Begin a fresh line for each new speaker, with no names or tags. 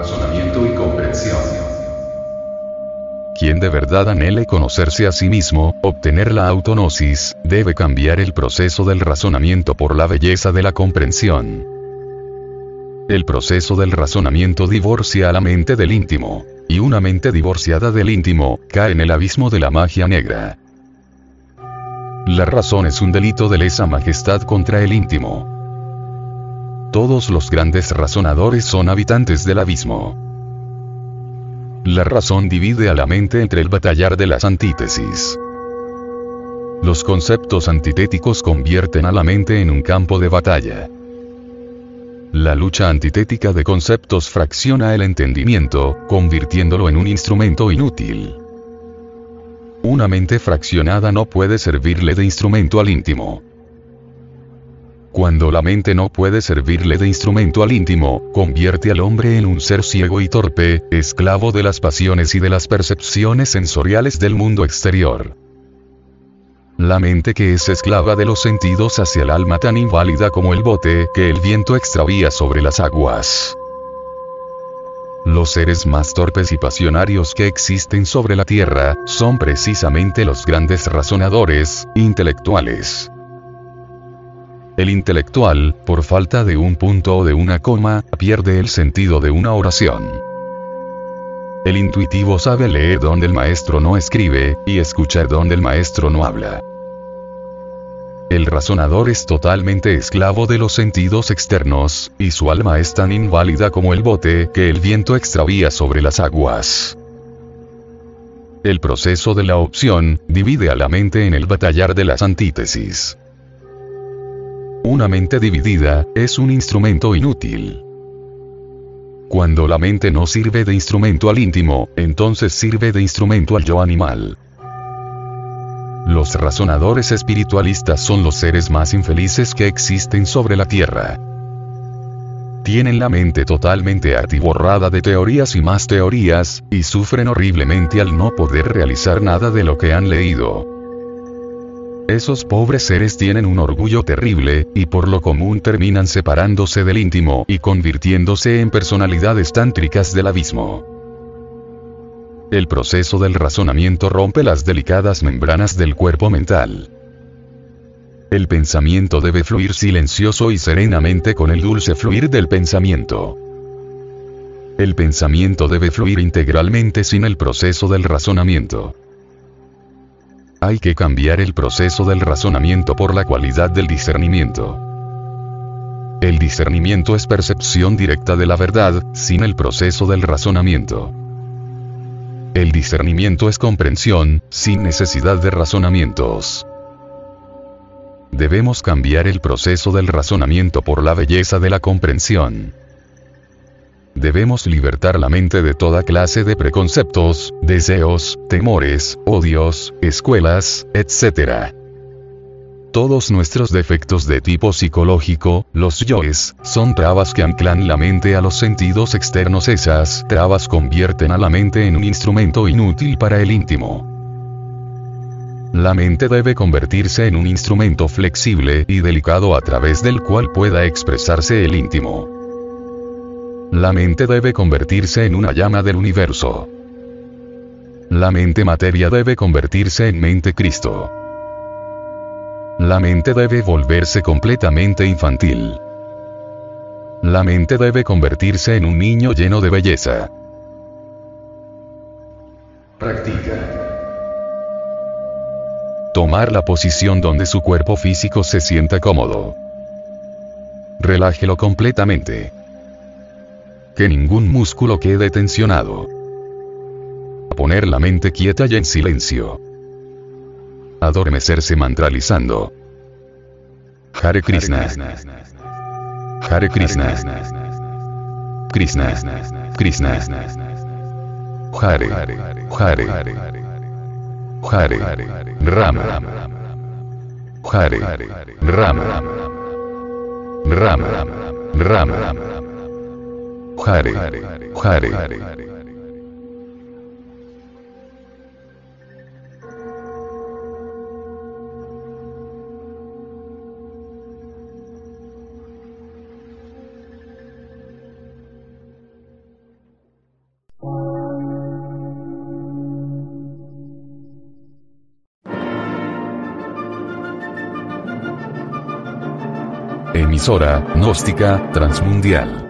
razonamiento y comprensión.
Quien de verdad anhele conocerse a sí mismo, obtener la autonosis, debe cambiar el proceso del razonamiento por la belleza de la comprensión. El proceso del razonamiento divorcia a la mente del íntimo. Y una mente divorciada del íntimo, cae en el abismo de la magia negra. La razón es un delito de lesa majestad contra el íntimo. Todos los grandes razonadores son habitantes del abismo. La razón divide a la mente entre el batallar de las antítesis. Los conceptos antitéticos convierten a la mente en un campo de batalla. La lucha antitética de conceptos fracciona el entendimiento, convirtiéndolo en un instrumento inútil. Una mente fraccionada no puede servirle de instrumento al íntimo. Cuando la mente no puede servirle de instrumento al íntimo, convierte al hombre en un ser ciego y torpe, esclavo de las pasiones y de las percepciones sensoriales del mundo exterior. La mente que es esclava de los sentidos hacia el alma tan inválida como el bote que el viento extravía sobre las aguas. Los seres más torpes y pasionarios que existen sobre la Tierra, son precisamente los grandes razonadores, intelectuales. El intelectual, por falta de un punto o de una coma, pierde el sentido de una oración. El intuitivo sabe leer donde el maestro no escribe, y escuchar donde el maestro no habla. El razonador es totalmente esclavo de los sentidos externos, y su alma es tan inválida como el bote que el viento extravía sobre las aguas. El proceso de la opción, divide a la mente en el batallar de las antítesis. Una mente dividida, es un instrumento inútil. Cuando la mente no sirve de instrumento al íntimo, entonces sirve de instrumento al yo animal. Los razonadores espiritualistas son los seres más infelices que existen sobre la Tierra. Tienen la mente totalmente atiborrada de teorías y más teorías, y sufren horriblemente al no poder realizar nada de lo que han leído. Esos pobres seres tienen un orgullo terrible, y por lo común terminan separándose del íntimo y convirtiéndose en personalidades tántricas del abismo. El proceso del razonamiento rompe las delicadas membranas del cuerpo mental. El pensamiento debe fluir silencioso y serenamente con el dulce fluir del pensamiento. El pensamiento debe fluir integralmente sin el proceso del razonamiento. Hay que cambiar el proceso del razonamiento por la cualidad del discernimiento. El discernimiento es percepción directa de la verdad, sin el proceso del razonamiento. El discernimiento es comprensión, sin necesidad de razonamientos. Debemos cambiar el proceso del razonamiento por la belleza de la comprensión. Debemos libertar la mente de toda clase de preconceptos, deseos, temores, odios, escuelas, etc. Todos nuestros defectos de tipo psicológico, los yoes, son trabas que anclan la mente a los sentidos externos. Esas trabas convierten a la mente en un instrumento inútil para el íntimo. La mente debe convertirse en un instrumento flexible y delicado a través del cual pueda expresarse el íntimo. La mente debe convertirse en una llama del universo. La mente materia debe convertirse en mente Cristo. La mente debe volverse completamente infantil. La mente debe convertirse en un niño lleno de belleza.
Practica.
Tomar la posición donde su cuerpo físico se sienta cómodo. Relájelo completamente. Que ningún músculo quede tensionado. Poner la mente quieta y en silencio. Adormecerse mantralizando. Hare Krishna. Hare Krishna. Krishna. Krishna. Hare. Hare. Hare. Rama. Hare. Rama. Rama. Rama. Jare, Jare. Emisora, gnóstica, transmundial.